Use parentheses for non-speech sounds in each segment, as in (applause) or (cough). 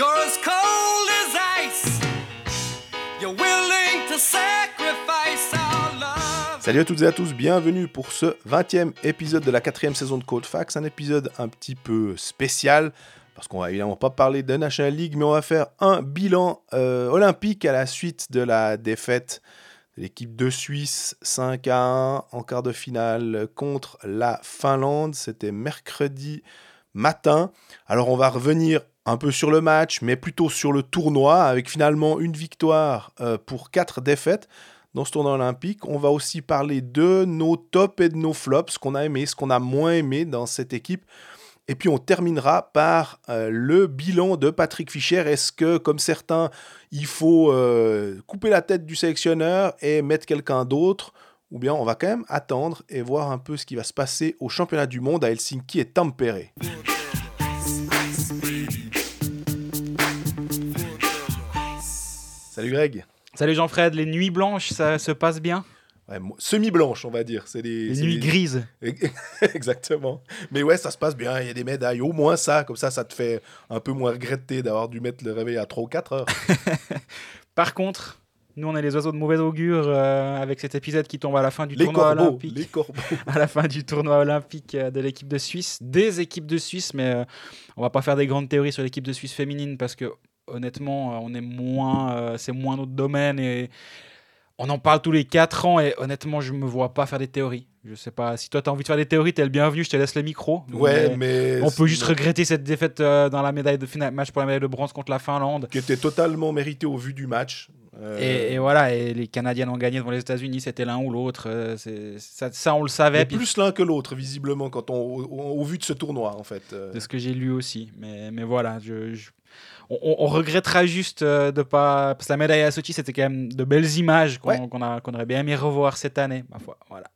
Cold. Salut à toutes et à tous, bienvenue pour ce 20e épisode de la quatrième saison de Code Fax, un épisode un petit peu spécial, parce qu'on va évidemment pas parler de National League, mais on va faire un bilan euh, olympique à la suite de la défaite de l'équipe de Suisse 5 à 1 en quart de finale contre la Finlande, c'était mercredi matin. Alors on va revenir un peu sur le match, mais plutôt sur le tournoi, avec finalement une victoire euh, pour quatre défaites dans ce tournoi olympique. On va aussi parler de nos tops et de nos flops, ce qu'on a aimé, ce qu'on a moins aimé dans cette équipe. Et puis on terminera par euh, le bilan de Patrick Fischer. Est-ce que, comme certains, il faut euh, couper la tête du sélectionneur et mettre quelqu'un d'autre Ou bien on va quand même attendre et voir un peu ce qui va se passer au championnat du monde à Helsinki et Tampere. Salut Greg. Salut Jean-Fred, les nuits blanches, ça se passe bien? Ouais, mo- semi-blanche, on va dire. C'est des, Les nuits des- grises. (laughs) Exactement. Mais ouais, ça se passe bien. Il y a des médailles. Au moins ça. Comme ça, ça te fait un peu moins regretter d'avoir dû mettre le réveil à 3 ou 4 heures. (laughs) Par contre, nous on est les oiseaux de mauvais augure euh, avec cet épisode qui tombe à la fin du Les tournoi corbeaux. olympique. Les corbeaux. (laughs) À la fin du tournoi olympique euh, de l'équipe de Suisse, des équipes de Suisse, mais euh, on va pas faire des grandes théories sur l'équipe de Suisse féminine parce que honnêtement, euh, on est moins, euh, c'est moins notre domaine et on en parle tous les 4 ans et honnêtement, je me vois pas faire des théories. Je sais pas si toi tu as envie de faire des théories, t'es le bienvenu, je te laisse le micro. Ouais, Mais. On peut juste regretter cette défaite euh, dans la médaille de finale, match pour la médaille de bronze contre la Finlande. Qui était totalement mérité au vu du match. Euh, Et, et voilà, et les Canadiennes ont gagné devant les États-Unis, c'était l'un ou l'autre. euh, c'est- ça, ça, on le savait. puis plus l'un que l'autre, visiblement, quand on, au, vu de ce tournoi, en fait. Euh, de ce que j'ai lu aussi. Mais, mais voilà, je, je- on, regrettera juste euh, de pas. Parce que la médaille à Sochi, c'était quand même de belles images qu'on Ouais. aurait bien aimé revoir cette année, ma foi. Voilà.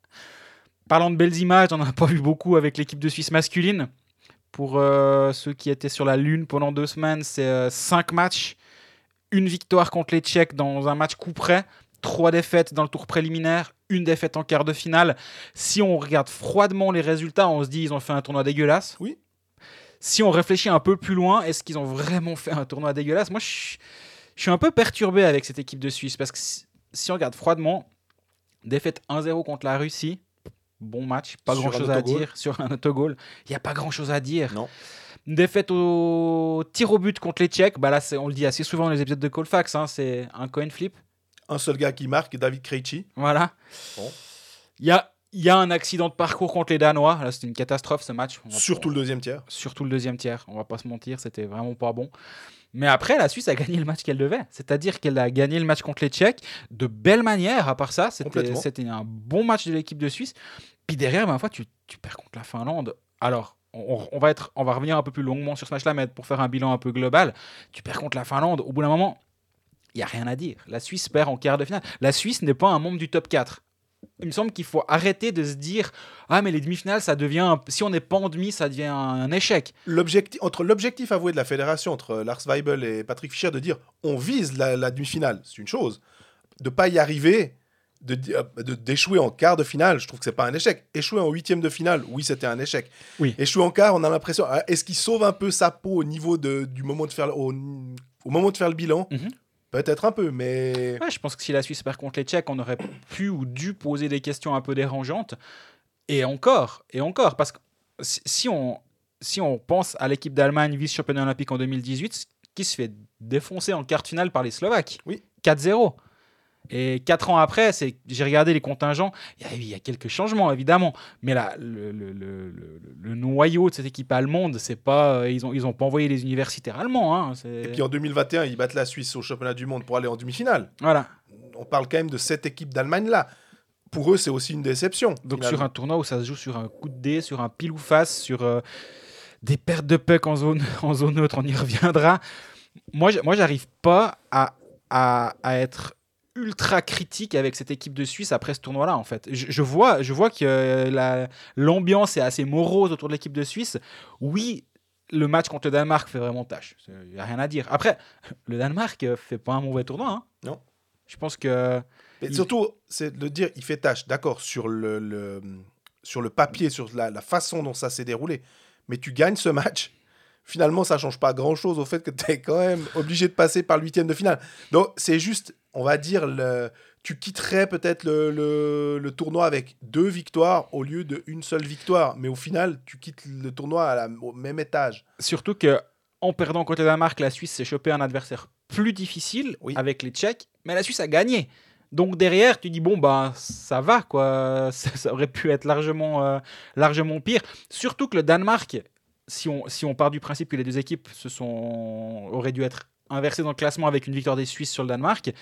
Parlant de belles images, on n'en a pas vu beaucoup avec l'équipe de Suisse masculine. Pour euh, ceux qui étaient sur la Lune pendant deux semaines, c'est euh, cinq matchs, une victoire contre les Tchèques dans un match coup près, trois défaites dans le tour préliminaire, une défaite en quart de finale. Si on regarde froidement les résultats, on se dit ils ont fait un tournoi dégueulasse. Oui. Si on réfléchit un peu plus loin, est-ce qu'ils ont vraiment fait un tournoi dégueulasse? Moi, je, je suis un peu perturbé avec cette équipe de Suisse parce que si, si on regarde froidement, défaite 1-0 contre la Russie, bon match, pas Sur grand chose à dire sur un autogol. Il n'y a pas grand chose à dire. Non. Une défaite au tir au but contre les Tchèques, bah là, on le dit assez souvent dans les épisodes de Colfax, hein, c'est un coin flip. Un seul gars qui marque, David Krejci. Voilà. Bon. Il y a, il y a un accident de parcours contre les Danois. Là, c'était une catastrophe ce match. Surtout le deuxième tiers. surtout le deuxième tiers. On va pas se mentir, c'était vraiment pas bon. Mais après, la Suisse a gagné le match qu'elle devait. C'est-à-dire qu'elle a gagné le match contre les Tchèques de belle manière. À part ça, c'était un bon match de l'équipe de Suisse. Puis derrière, ma foi, tu, tu perds contre la Finlande. Alors, on, va être, on va revenir un peu plus longuement sur ce match-là, mais pour faire un bilan un peu global, tu perds contre la Finlande. Au bout d'un moment, il y a rien à dire. La Suisse perd en quart de finale. La Suisse n'est pas un membre du top 4. Il me semble qu'il faut arrêter de se dire ah mais les demi-finales ça devient si on n'est pas en demi ça devient un échec. L'objectif, entre l'objectif avoué de la fédération, entre Lars Weibel et Patrick Fischer, de dire on vise la, la demi-finale, c'est une chose. De pas y arriver, de euh, de- d'échouer en quart de finale, je trouve que c'est pas un échec. Échouer en huitième de finale, oui, c'était un échec. Oui. Échouer en quart, on a l'impression. ah, Est-ce qu'il sauve un peu sa peau au niveau de, du moment de faire, le- au, au moment de faire le bilan? Mhm. Peut-être un peu, mais Ouais, je pense que si la Suisse perd contre les Tchèques, on aurait pu ou dû poser des questions un peu dérangeantes. Et encore, et encore, parce que si si on, si on pense à l'équipe d'Allemagne vice-championne olympique en 2018, qui se fait défoncer en quart de finale par les Slovaques? Oui. 4-0. Et quatre ans après, j'ai regardé les contingents, il y, a, il y a quelques changements évidemment, mais là, le, le- le- le- le noyau de cette équipe allemande, c'est pas, euh, ils n'ont ils ont pas envoyé les universitaires allemands. hein, Et puis en 2021, ils battent la Suisse au championnat du monde pour aller en demi-finale. Voilà. On parle quand même de cette équipe d'Allemagne-là. Pour eux, c'est aussi une déception. Donc finalement. sur un tournoi où ça se joue sur un coup de dé, sur un pile ou face, sur euh, des pertes de puck en zone, (laughs) en zone neutre, on y reviendra. Moi, moi j'arrive pas à, à, à être ultra critique avec cette équipe de Suisse après ce tournoi-là, en fait. Je, je vois, je vois que euh, la- l'ambiance est assez morose autour de l'équipe de Suisse. Oui, le match contre le Danemark fait vraiment tâche. Il n'y a rien à dire. Après, (laughs) le Danemark euh, fait pas un mauvais tournoi. hein. Non. Je pense que... Mais Il- surtout, c'est de dire, il fait tâche, d'accord, sur le, le- sur le papier, sur la, la façon dont ça s'est déroulé. Mais tu gagnes ce match, finalement, ça change pas grand-chose au fait que tu es quand même obligé de passer par le huitième de finale. Donc, c'est juste, on va dire, le, tu quitterais peut-être le, le- le tournoi avec deux victoires au lieu d'une seule victoire. Mais au final, tu quittes le tournoi à la- au même étage. Surtout que en perdant contre le Danemark, la Suisse s'est chopé un adversaire plus difficile Oui. avec les Tchèques, mais la Suisse a gagné. Donc derrière, tu dis bon bah ça va quoi, (laughs) ça, ça aurait pu être largement euh, largement pire. Surtout que le Danemark, si on si on part du principe que les deux équipes se sont auraient dû être inversées dans le classement avec une victoire des Suisses sur le Danemark, le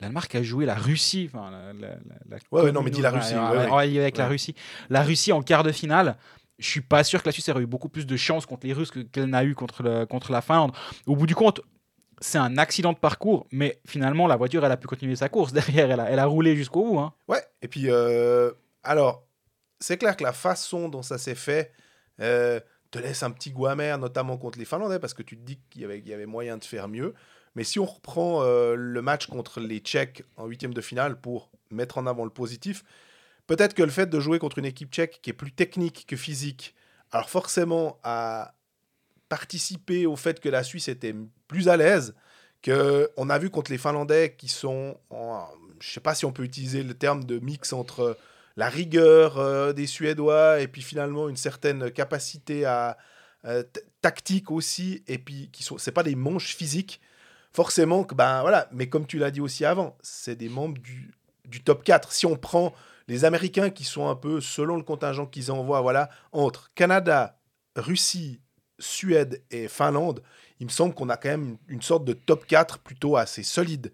Danemark a joué la Russie, enfin la, la- la- la Ouais, ouais, non, mais dis la Russie, ouais, avec la. Russie. La Russie en quart de finale. Je suis pas sûr que la Suisse aurait eu beaucoup plus de chance contre les Russes que- qu'elle n'a eu contre, le, contre la Finlande. Au bout du compte, c'est un accident de parcours, mais finalement, la voiture, elle a pu continuer sa course. (laughs) Derrière, elle a, elle a roulé jusqu'au bout. hein. Ouais, et puis, euh, alors, c'est clair que la façon dont ça s'est fait euh, te laisse un petit goût amer, notamment contre les Finlandais, parce que tu te dis qu'il y avait, moyen de faire mieux. Mais si on reprend euh, le match contre les Tchèques en huitième de finale pour mettre en avant le positif, peut-être que le fait de jouer contre une équipe tchèque qui est plus technique que physique, alors forcément a participé au fait que la Suisse était plus à l'aise, que on a vu contre les Finlandais qui sont, en, je sais pas si on peut utiliser le terme de mix entre la rigueur euh, des Suédois et puis finalement une certaine capacité à euh, tactique aussi et puis qui sont, c'est pas des manches physiques forcément que ben voilà, mais comme tu l'as dit aussi avant, c'est des membres du, du top 4. Si on prend les Américains qui sont un peu selon le contingent qu'ils envoient, voilà, entre Canada, Russie, Suède et Finlande, il me semble qu'on a quand même une, une sorte de top 4 plutôt assez solide.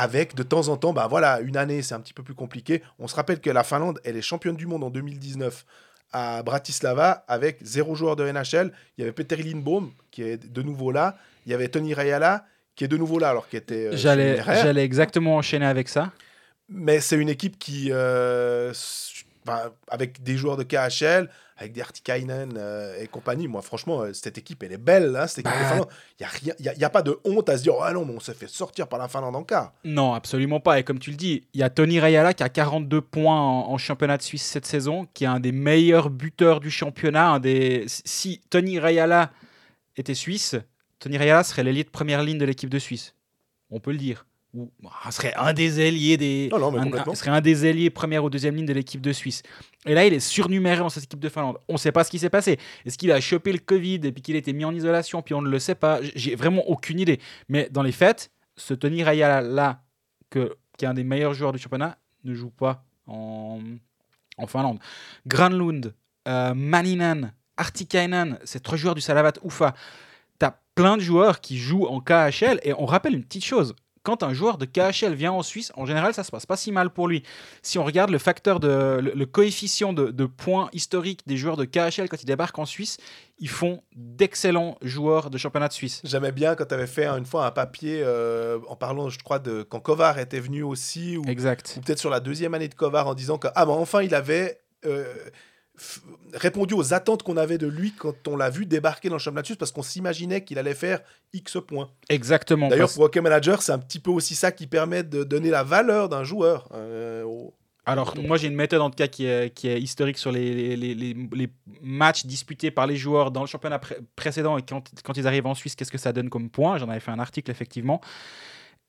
Avec de temps en temps, bah voilà, une année c'est un petit peu plus compliqué. On se rappelle que la Finlande, elle est championne du monde en 2019 à Bratislava avec zéro joueur de NHL. Il y avait Peter Lindbaum qui est de nouveau là. Il y avait Tony Rayala qui est de nouveau là alors qu'il était. euh, J'allais exactement enchaîner avec ça. Mais c'est une équipe qui, euh, enfin, avec des joueurs de KHL, avec des Artikainen euh, et compagnie, moi franchement, euh, cette équipe, elle est belle. Hein, cette équipe de Bah. Il n'y a, a, y a pas de honte à se dire, ah non, mais on s'est fait sortir par la Finlande en quart. Non, absolument pas. Et comme tu le dis, il y a Tony Rayala qui a 42 points en, en championnat de Suisse cette saison, qui est un des meilleurs buteurs du championnat. Un des... Si Tony Rayala était suisse, Tony Rayala serait de première ligne de l'équipe de Suisse. On peut le dire. Ou ah, serait un des ailiers des. Non, non, mais un- un- serait un des ailiers première ou deuxième ligne de l'équipe de Suisse. Et là, il est surnuméré dans cette équipe de Finlande. On ne sait pas ce qui s'est passé. Est-ce qu'il a chopé le Covid et puis qu'il a été mis en isolation, puis on ne le sait pas J'ai vraiment aucune idée. Mais dans les faits, ce Tony Rayala là, que, qui est un des meilleurs joueurs du championnat, ne joue pas en, en Finlande. Granlund, euh, Maninen, Artikainen, ces trois joueurs du Salavat Ufa. T'as plein de joueurs qui jouent en KHL et on rappelle une petite chose. Quand un joueur de KHL vient en Suisse, en général, ça se passe pas si mal pour lui. Si on regarde le facteur de le, le coefficient de, de points historiques des joueurs de KHL quand ils débarquent en Suisse, ils font d'excellents joueurs de championnat de Suisse. J'aimais bien quand tu avais fait une fois un papier euh, en parlant, je crois, de quand Kovar était venu aussi, ou, ou peut-être sur la deuxième année de Kovar, en disant que, ah, ben enfin, il avait. euh, répondu aux attentes qu'on avait de lui quand on l'a vu débarquer dans le championnat de Suisse parce qu'on s'imaginait qu'il allait faire X points. Exactement. D'ailleurs, parce- pour Hockey Manager, c'est un petit peu aussi ça qui permet de donner la valeur d'un joueur. euh, au- Alors, moi, j'ai une méthode en tout cas qui est, qui est historique sur les, les, les- les matchs disputés par les joueurs dans le championnat pré- précédent et quand, quand ils arrivent en Suisse, qu'est-ce que ça donne comme points. J'en avais fait un article, effectivement.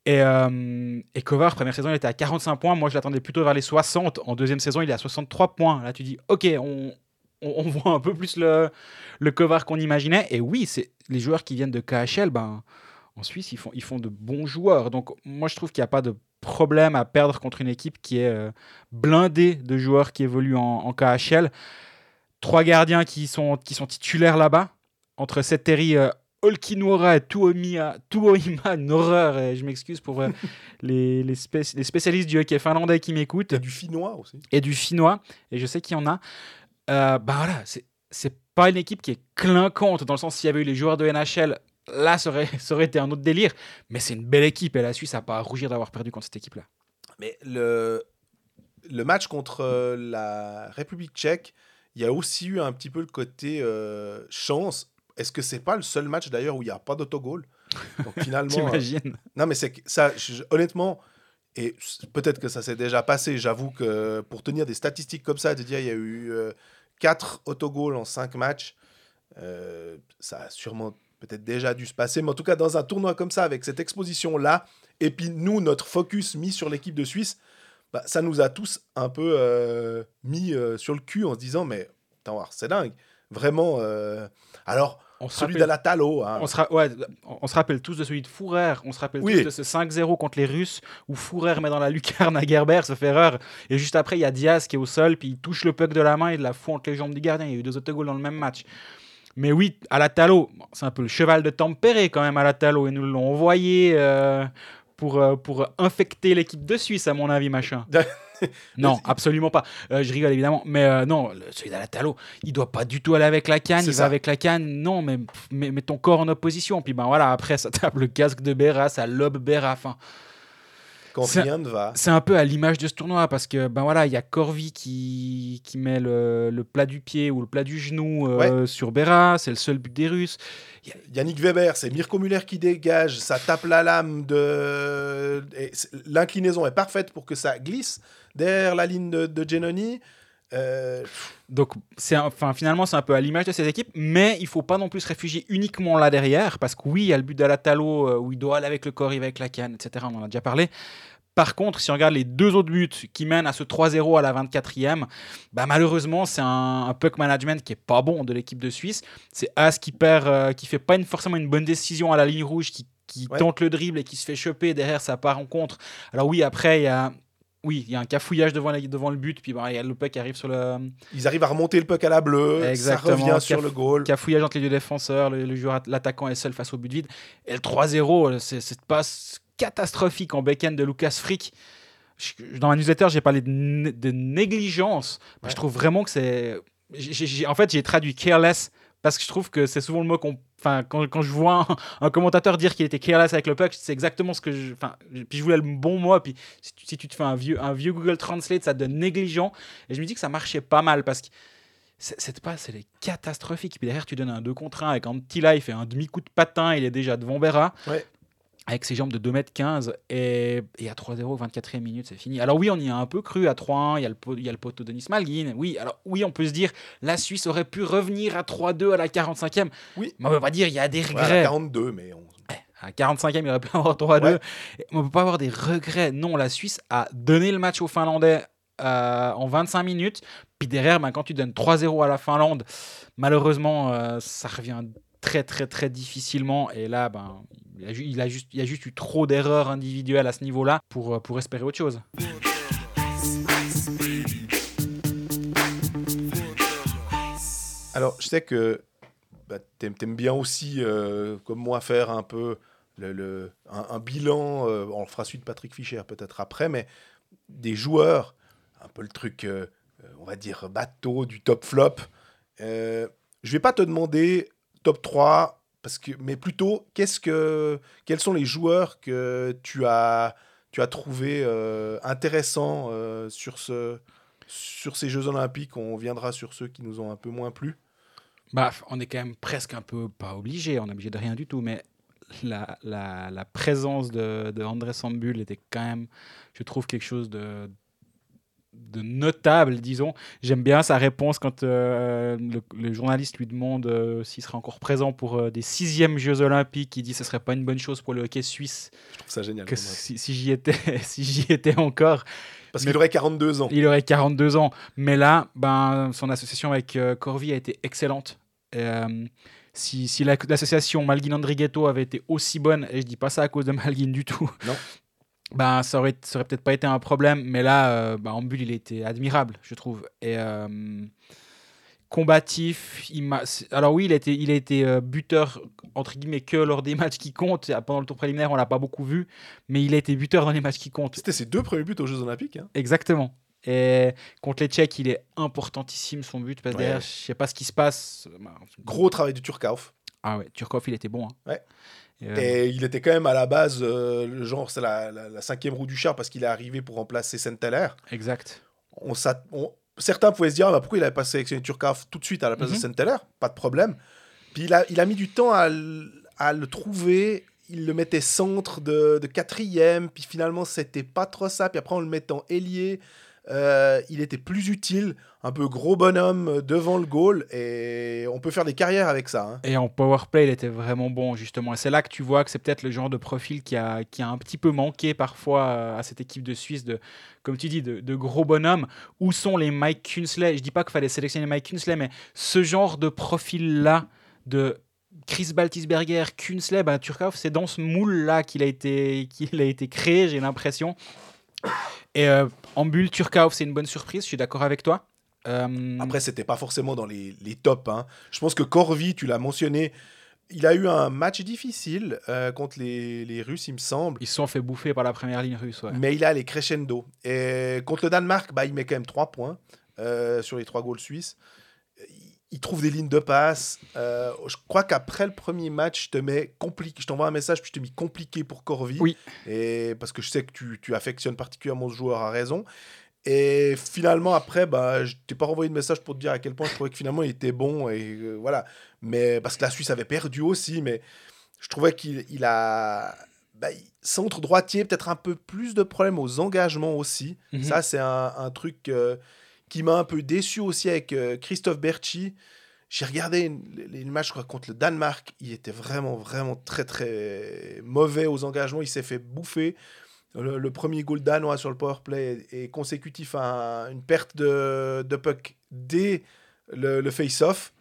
Et, euh, Kovar, première saison, il était à 45 points. Moi, je l'attendais plutôt vers les 60. En deuxième saison, il est à 63 points. Là, tu dis, OK, on, (laughs) voit un peu plus le, le Kovar qu'on imaginait. Et oui, c'est les joueurs qui viennent de KHL, ben, en Suisse, ils font, ils font de bons joueurs. Donc, moi, je trouve qu'il n'y a pas de problème à perdre contre une équipe qui est euh, blindée de joueurs qui évoluent en, KHL. Trois gardiens qui sont, qui sont titulaires là-bas. Entre Setteri, euh, Olkinuora et Tuomia, Tuoima, une horreur. Et je m'excuse pour euh, (laughs) les, les, spé- les spécialistes du hockey finlandais qui m'écoutent Et du finnois aussi. et du finnois, et je sais qu'il y en a. Euh, bah voilà, c'est c'est pas une équipe qui est clinquante dans le sens s'il y avait eu les joueurs de NHL, là ça aurait, ça aurait été un autre délire. Mais c'est une belle équipe et la Suisse a pas à rougir d'avoir perdu contre cette équipe-là. Mais le, le match contre euh, la République tchèque, il y a aussi eu un petit peu le côté euh, chance. Est-ce que c'est pas le seul match d'ailleurs où il n'y a pas d'autogol? Donc (laughs) finalement, euh, non mais c'est ça, je- honnêtement, et peut-être que ça s'est déjà passé. J'avoue que pour tenir des statistiques comme ça, de dire il y a eu 4 autogols en 5 matchs, Euh, ça a sûrement peut-être déjà dû se passer, mais en tout cas, dans un tournoi comme ça, avec cette exposition-là, et puis nous, notre focus mis sur l'équipe de Suisse, bah, ça nous a tous un peu euh, mis euh, sur le cul en se disant, mais c'est dingue. Vraiment. euh, Alors, On se celui rappelle- d'Alatalo, hein, On se, ra- ouais, on se rappelle tous de celui de Fourer, on se rappelle Oui. tous de ce 5-0 contre les Russes où Fourer met dans la lucarne à Gerber, se fait erreur. Et juste après, il y a Diaz qui est au sol, puis il touche le puck de la main et de la fout entre les jambes du gardien. Il y a eu deux autogols dans le même match. Mais oui, à la Talo, c'est un peu le cheval de Tempéré quand même à la Talo. Et nous l'ont envoyé euh, pour, euh, pour infecter l'équipe de Suisse, à mon avis, machin. (laughs) non, absolument pas. Euh, je rigole évidemment. Mais euh, non, le- celui d'Alatalo, il doit pas du tout aller avec la canne. Il ça. va avec la canne. Non, mais mets ton corps en opposition. Puis ben voilà, après, ça tape le casque de Béra, ça lobe Béra. Enfin, quand rien ne va. c'est un peu à l'image de ce tournoi parce que ben voilà, il y a Corvi qui, qui met le, le plat du pied ou le plat du genou euh, sur Béra. C'est le seul but des Russes. Yannick Weber, c'est Mirko Muller qui dégage, ça tape la lame de. L'inclinaison est parfaite pour que ça glisse derrière la ligne de, de Giannoni. Euh, Donc, c'est enfin, finalement, c'est un peu à l'image de ces équipes, mais il faut pas non plus se réfugier uniquement là derrière, parce que oui, il y a le but d'Alatalo euh, où il doit aller avec le corps, il va avec la canne, etc. On en a déjà parlé. Par contre, si on regarde les deux autres buts qui mènent à ce 3-0 à la 24e, bah malheureusement, c'est un, un puck management qui est pas bon de l'équipe de Suisse. C'est As qui perd, euh, qui fait pas une- forcément une bonne décision à la ligne rouge, qui, qui Ouais. tente le dribble et qui se fait choper. Derrière, ça part en contre. Alors oui, après, il y a, oui, il y a un cafouillage devant, la- devant le but, puis bah, il y a le puck qui arrive sur le, ils arrivent à remonter le puck à la bleue, Exactement, ça revient sur le goal. cafouillage entre les deux défenseurs, le, le joueur, l'attaquant est seul face au but vide. Et le 3-0, c'est cette passe catastrophique en backhand de Lucas Frick. Je- Dans ma newsletter, j'ai parlé de, né- de négligence. Bah, Ouais. Je trouve vraiment que c'est. En fait, j'ai traduit careless parce que je trouve que c'est souvent le mot qu'on. Enfin, quand, quand je vois un, commentateur dire qu'il était careless avec le puck, c'est exactement ce que je. Enfin, puis je voulais le bon mot. Puis si tu, si tu te fais un vieux, un vieux Google Translate, ça te donne négligent. Et je me dis que ça marchait pas mal parce que cette passe, elle est catastrophique. Puis derrière, tu donnes un 2 contre 1 avec un petit life et un demi-coup de patin. Il est déjà devant Berra. Avec ses jambes de 2m15. Et, et à 3-0, 24e minute, c'est fini. Alors oui, on y a un peu cru à 3-1. Il y a le, il y a le poteau de Denis Malguin. Oui, alors oui, on peut se dire, la Suisse aurait pu revenir à 3-2 à la 45e. Oui. Mais on peut pas dire, il y a des Ouais, à regrets. la 42, mais on- À 45e, il aurait pu avoir 3-2. Ouais. On peut pas avoir des regrets. Non, la Suisse a donné le match aux Finlandais euh, en 25 minutes. Puis derrière, ben, quand tu donnes 3-0 à la Finlande, malheureusement, euh, ça revient très, très, très difficilement. Et là, ben, il, a, juste, il y a juste eu trop d'erreurs individuelles à ce niveau-là pour, euh, pour espérer autre chose. Alors, je sais que bah, t'aimes t'aimes bien aussi, euh, comme moi, faire un peu le, le- un, bilan. euh, on le fera suite Patrick Fischer peut-être après, mais des joueurs, un peu le truc, on va dire, bateau du top flop. Je vais pas te demander top 3, parce que, mais plutôt, qu'est-ce que, quels sont les joueurs que tu as, tu as trouvé euh, intéressants euh, sur, ce, sur ces Jeux Olympiques? On viendra sur ceux qui nous ont un peu moins plu. Bah, on est quand même presque un peu, pas obligé, on est obligé de rien du tout, mais la, la, la présence de, de André Sambul était quand même, je trouve, quelque chose de, de notable, disons. J'aime bien sa réponse quand euh, le, le journaliste lui demande euh, s'il sera encore présent pour euh, des sixièmes Jeux Olympiques. Il dit que ce serait pas une bonne chose pour le hockey suisse Je trouve ça génial. que si, si j'y étais, (laughs) si j'y étais encore. Parce qu'il aurait 42 ans. Il aurait 42 ans. Mais là, ben, son association avec euh, Corvi a été excellente. Et, si si la- l'association Malguin-Andrighetto avait été aussi bonne, et je dis pas ça à cause de Malguin du tout, Non. Ben, ça aurait, ça aurait peut-être pas été un problème. Mais là, euh, ben, en bulle, il était admirable, je trouve. Et euh, combatif. Il Alors oui, il a été, il a été euh, buteur, entre guillemets, que lors des matchs qui comptent. Pendant le tour préliminaire, on l'a pas beaucoup vu. Mais il a été buteur dans les matchs qui comptent. C'était ses deux premiers buts aux Jeux Olympiques. hein. Exactement. Et contre les Tchèques, il est importantissime son but parce que Ouais. derrière, je sais pas ce qui se passe. Gros travail du Turkauf. Ah ouais, Turkov, il était bon. hein. Ouais. Et, Et il était quand même à la base, euh, genre, c'est la, la- la cinquième roue du char parce qu'il est arrivé pour remplacer Senteller. Exact. On, on- certains pouvaient se dire, ah, bah, pourquoi il n'avait pas sélectionné Turkov tout de suite à la place Mhm. de Senteller? Pas de problème. Puis il a, il a mis du temps à, à le trouver. Il le mettait centre de, de quatrième. Puis finalement, c'était pas trop ça. Puis après, on le met en ailier. Euh, il était plus utile, un peu gros bonhomme devant le goal, et on peut faire des carrières avec ça. hein. Et en power play, il était vraiment bon, justement. Et c'est là que tu vois que c'est peut-être le genre de profil qui a, qui a un petit peu manqué parfois euh, à cette équipe de Suisse, de, comme tu dis, de, gros bonhommes. Où sont les Mike Kunsley Je dis pas qu'il fallait sélectionner Mike Kunsley, mais ce genre de profil-là, de Chris Baltisberger, Kunsley, ben, Turkov, c'est dans ce moule-là qu'il a, qu'il a été créé, j'ai l'impression. Et euh, en bulle, Turkov, c'est une bonne surprise, je suis d'accord avec toi. Euh, Après, c'était pas forcément dans les, les tops. hein. Je pense que Corvi, tu l'as mentionné, il a eu un match difficile euh, contre les, les Russes, il me semble. ils se sont fait bouffer par la première ligne russe. ouais. Mais il a les crescendo. Et contre le Danemark, bah, il met quand même 3 points euh, sur les 3 goals suisses. Il- trouve des lignes de passe. Euh, je crois qu'après le premier match, je te mets compliqué. Je t'envoie un message, puis je te mets compliqué pour Corvi. Oui. Et parce que je sais que tu, tu affectionnes particulièrement ce joueur à raison. Et finalement, après, bah, je t'ai pas renvoyé de message pour te dire à quel point je trouvais que finalement il était bon. Et euh, voilà. Mais parce que la Suisse avait perdu aussi. Mais je trouvais qu'il il a. Bah, centre droitier, peut-être un peu plus de problèmes aux engagements aussi. Mhm. Ça, c'est un, un truc euh, qui m'a un peu déçu aussi avec euh, Christophe Berchi. J'ai regardé une- je crois, contre le Danemark. Il était vraiment, vraiment très, très mauvais aux engagements. Il s'est fait bouffer. Le, premier goal danois sur le powerplay est, est consécutif à un- une perte de, de puck dès le, le face-off.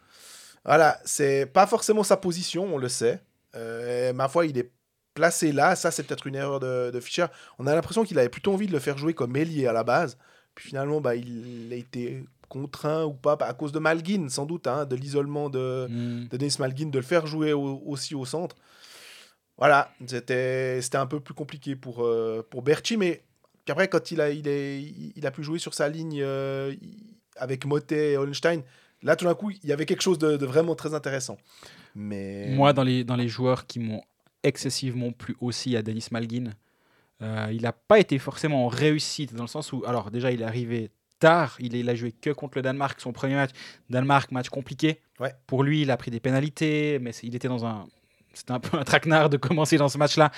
Voilà, c'est pas forcément sa position, on le sait. Euh, ma foi, il est placé là. Ça, c'est peut-être une erreur de, de Fischer. On a l'impression qu'il avait plutôt envie de le faire jouer comme ailier à la base. Puis finalement, bah, il a été contraint ou pas à cause de Malguin, sans doute, hein, de l'isolement de, Mm. de Denis Malguin, de le faire jouer au- aussi au centre. Voilà, c'était c'était un peu plus compliqué pour, euh, pour Berchi, mais puis après, quand il a, il, est, il a pu jouer sur sa ligne euh, avec Motet et Holstein, là, tout d'un coup, il y avait quelque chose de, de vraiment très intéressant. Mais... Moi, dans les, dans les joueurs qui m'ont excessivement plu aussi à Denis Malguin, euh, il n'a pas été forcément en réussite, dans le sens où, alors déjà, il est arrivé tard, il, il a joué que contre le Danemark, son premier match. Danemark, match compliqué. Ouais. Pour lui, il a pris des pénalités, mais il était dans un. C'était un peu un traquenard de commencer dans ce match-là.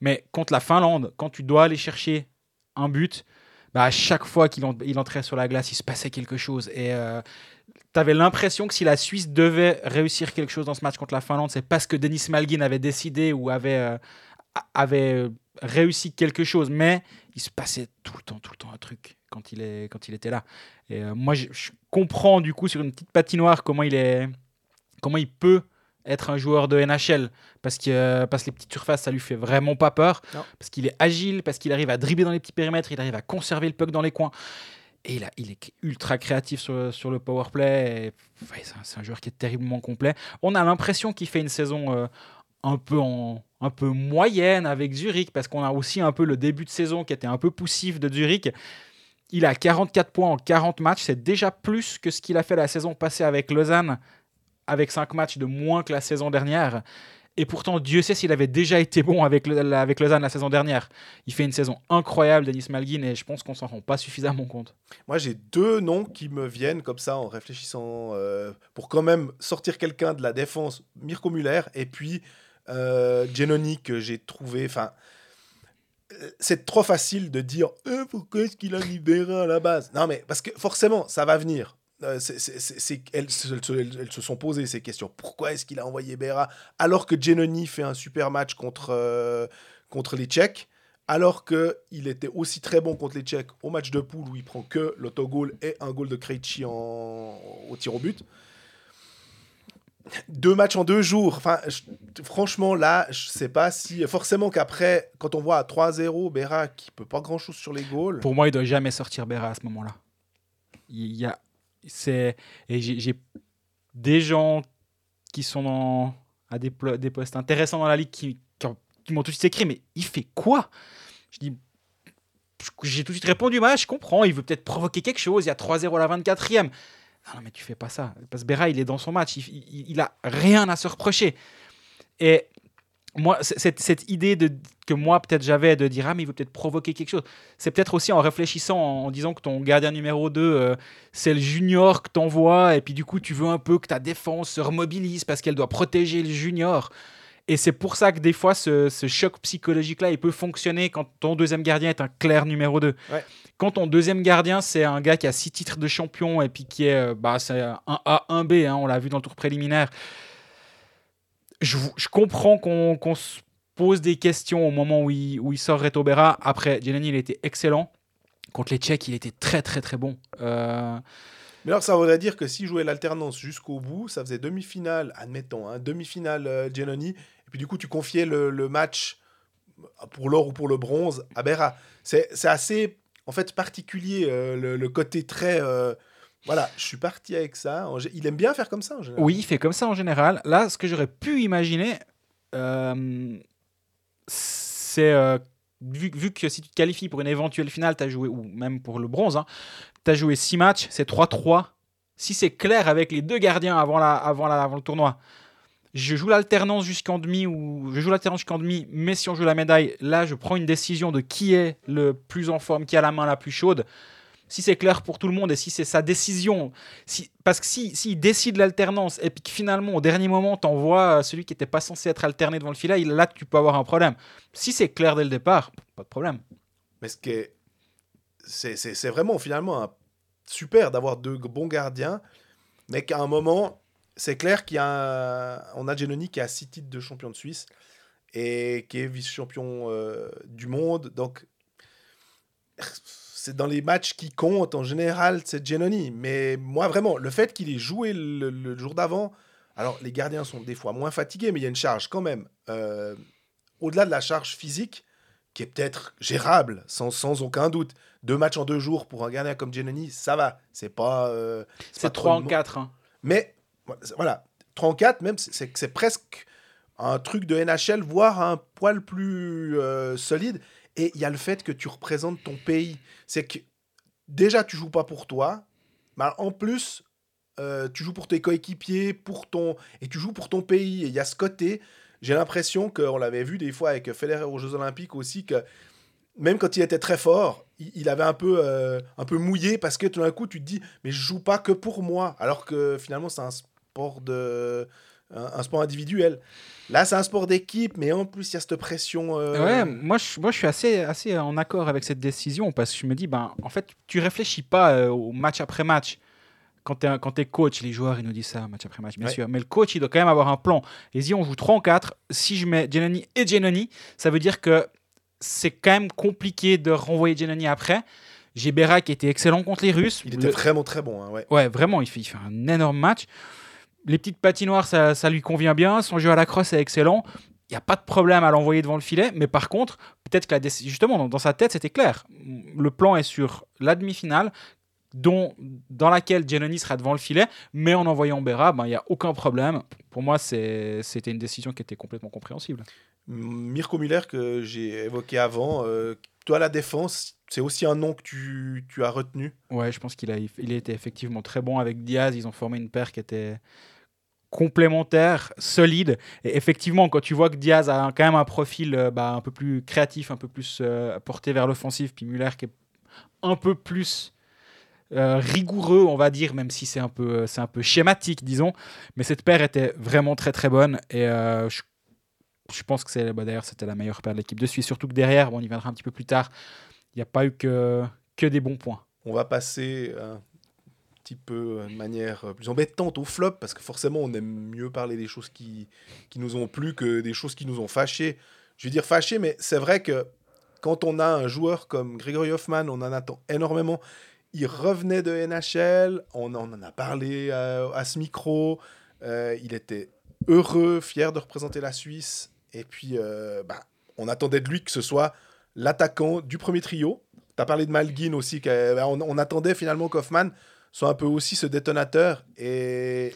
Mais contre la Finlande, quand tu dois aller chercher un but, bah, à chaque fois qu'il en- il entrait sur la glace, il se passait quelque chose. Et tu avais l'impression que si la Suisse devait réussir quelque chose dans ce match contre la Finlande, c'est parce que Denis Malguin avait décidé ou avait, euh, avait euh, réussi quelque chose. Mais il se passait tout le temps, tout le temps un truc quand il, est, quand il était là. Et euh, moi, je, je comprends du coup sur une petite patinoire comment il, est, comment il peut être un joueur de NHL parce que, euh, parce que les petites surfaces, ça lui fait vraiment pas peur. Non. Parce qu'il est agile, parce qu'il arrive à dribbler dans les petits périmètres, il arrive à conserver le puck dans les coins. Et il, a- il est ultra créatif sur, sur le power play. Et, ouais, c'est un, c'est un joueur qui est terriblement complet. On a l'impression qu'il fait une saison euh, un, peu en, un peu moyenne avec Zurich, parce qu'on a aussi un peu le début de saison qui était un peu poussif de Zurich. Il a 44 points en 40 matchs. C'est déjà plus que ce qu'il a fait la saison passée avec Lausanne, avec 5 matchs de moins que la saison dernière. Et pourtant, Dieu sait s'il avait déjà été bon avec, le- avec Lausanne la saison dernière. Il fait une saison incroyable, Denis Malguin, et je pense qu'on s'en rend pas suffisamment compte. Moi, j'ai deux noms qui me viennent comme ça en réfléchissant euh, pour quand même sortir quelqu'un de la défense, Mirko Muller, et puis euh, Genoni que j'ai trouvé. Enfin, euh, c'est trop facile de dire Eh, pourquoi est-ce qu'il a libéré à la base? Non, mais parce que forcément, ça va venir. Euh, elles, se- sont posées ces questions. Pourquoi est-ce qu'il a envoyé Berra alors que Genoni fait un super match contre, euh, contre les Tchèques alors qu'il était aussi très bon contre les Tchèques au match de poule où il prend que l'autogol et un goal de Krejci en... au tir au but. Deux matchs en deux jours. Enfin, franchement, là, je sais pas si. Forcément qu'après, quand on voit à 3-0, Berra qui peut pas grand chose sur les goals. Pour moi, il doit jamais sortir Berra à ce moment-là. Il y a, c'est, et j'ai, des gens qui sont dans, à des, postes intéressants dans la ligue qui, qui, ont- qui m'ont tout de suite écrit, mais il fait quoi? Je dis, j'ai tout de suite répondu, ouais, je comprends, il veut peut-être provoquer quelque chose, il y a 3-0 à la 24e. Non, non, mais tu fais pas ça. Parce que Berra, il est dans son match, il, a rien à se reprocher. Et moi, cette, cette idée de, que moi, peut-être j'avais de dire, ah, mais il veut peut-être provoquer quelque chose c'est peut-être aussi en réfléchissant, en, disant que ton gardien numéro 2, c'est le junior que t'envoies, et puis du coup, tu veux un peu que ta défense se remobilise parce qu'elle doit protéger le junior. Et c'est pour ça que des fois, ce, ce choc psychologique-là, il peut fonctionner quand ton deuxième gardien est un clair numéro 2. Ouais. Quand ton deuxième gardien, c'est un gars qui a six titres de champion et puis qui est, euh, bah, c'est un A, un B, hein, on l'a vu dans le tour préliminaire. Je, je comprends qu'on se pose des questions au moment où il, où il sort Reto Berra. Après, Jelani, il était excellent. Contre les Tchèques, il était très, très, très bon. Euh, Mais alors, ça voudrait dire que s'il jouait l'alternance jusqu'au bout, ça faisait demi-finale, admettons, hein, demi-finale euh, Giannoni, et puis du coup, tu confiais le, match pour l'or ou pour le bronze à Berra. C'est assez, en fait, particulier, euh, le, côté très... euh, voilà, je suis parti avec ça. Il aime bien faire comme ça, en général. Oui, il fait comme ça en général. Là, ce que j'aurais pu imaginer, euh, c'est vu, vu que si tu te qualifies pour une éventuelle finale, tu as joué, ou même pour le bronze, tu as joué 6 matchs, c'est 3-3. Si c'est clair avec les deux gardiens avant, la, avant, la, avant le tournoi, je joue l'alternance jusqu'en demi, ou je joue l'alternance jusqu'en demi, mais si on joue la médaille, là, je prends une décision de qui est le plus en forme, qui a la main la plus chaude. Si c'est clair pour tout le monde et si c'est sa décision, si, parce que s'il si, s'il décide l'alternance et que finalement au dernier moment t'envoies celui qui n'était pas censé être alterné devant le filet, il- là tu peux avoir un problème. Si c'est clair dès le départ, pas de problème. Mais ce qui est. C'est c'est- vraiment finalement super d'avoir deux bons gardiens, mais qu'à un moment, c'est clair qu'il y a. un- On a Genoni qui a six titres de champion de Suisse et qui est vice-champion euh, du monde. Donc, c'est dans les matchs qui comptent en général, c'est Genoni. Mais moi, vraiment, le fait qu'il ait joué le, le jour d'avant. Alors, les gardiens sont des fois moins fatigués, mais il y a une charge quand même. euh, Au-delà de la charge physique, qui est peut-être gérable, sans, sans aucun doute. Deux matchs en deux jours pour un gardien comme Giannini, ça va. C'est pas. euh, C'est pas 3 trop en le mo- 4. hein. Mais voilà, 34 même, c'est- presque un truc de NHL, voire un poil plus euh, solide. Et il y a le fait que tu représentes ton pays. C'est que déjà, tu joues pas pour toi, mais en plus, euh, tu joues pour tes coéquipiers, pour ton et tu joues pour ton pays. Et il y a ce côté, j'ai l'impression qu'on l'avait vu des fois avec Federer aux Jeux Olympiques aussi, que même quand il était très fort, il, il avait un peu, euh, un peu mouillé parce que tout d'un coup, tu te dis, mais je joue pas que pour moi, alors que finalement, c'est un sport de un, un sport individuel. Là, c'est un sport d'équipe, mais en plus, il y a cette pression. euh, Ouais, moi je, moi je suis assez, assez en accord avec cette décision parce que je me dis, ben, en fait, tu réfléchis pas euh, au match après match. Quand tu es, t'es coach, les joueurs ils nous disent ça match après match, bien Ouais. sûr. Mais le coach il doit quand même avoir un plan. Et si on joue 3 en 4, si je mets Genoni et Genoni, ça veut dire que c'est quand même compliqué de renvoyer Genoni après. J'ai Berra qui était excellent contre les Russes. Il était Le- vraiment très bon. hein, ouais. Ouais, vraiment, il fait, il fait un énorme match. Les petites patinoires, ça, ça lui convient bien. Son jeu à la crosse est excellent. Il n'y a pas de problème à l'envoyer devant le filet. Mais par contre, peut-être que la justement, dans, dans sa tête, c'était clair. Le plan est sur la demi-finale, dont, dans laquelle Giannoni sera devant le filet. Mais en envoyant Berra, ben, il n'y a aucun problème. Pour moi, c'était une décision qui était complètement compréhensible. Mirko Müller, que j'ai évoqué avant, euh, toi, la défense, c'est aussi un nom que tu, tu as retenu? Ouais, je pense qu'il a, il a été effectivement très bon avec Diaz. Ils ont formé une paire qui était complémentaire, solide. Et effectivement, quand tu vois que Diaz a quand même un profil euh, bah, un peu plus créatif, un peu plus euh, porté vers l'offensif, puis Muller qui est un peu plus euh, rigoureux, on va dire, même si c'est un peu, un peu schématique, disons. Mais cette paire était vraiment très très bonne et je, je pense que c'est, bah, d'ailleurs, c'était la meilleure paire de l'équipe de Suisse. Surtout que derrière, bon, on y viendra un petit peu plus tard. Il n'y a pas eu que, que des bons points. On va passer petit peu euh, de manière euh, plus embêtante au flop, parce que forcément, on aime mieux parler des choses qui, qui nous ont plu que des choses qui nous ont fâchés. Je veux dire fâchés, mais c'est vrai que quand on a un joueur comme Gregory Hoffman, on en attend énormément. Il revenait de NHL, on en a parlé à ce micro. euh, il était heureux, fier de représenter la Suisse. Et puis, bah, on attendait de lui que ce soit l'attaquant du premier trio. Tu as parlé de Malguin aussi. bah, on, on attendait finalement qu'Hoffman soit un peu aussi ce détonateur. Et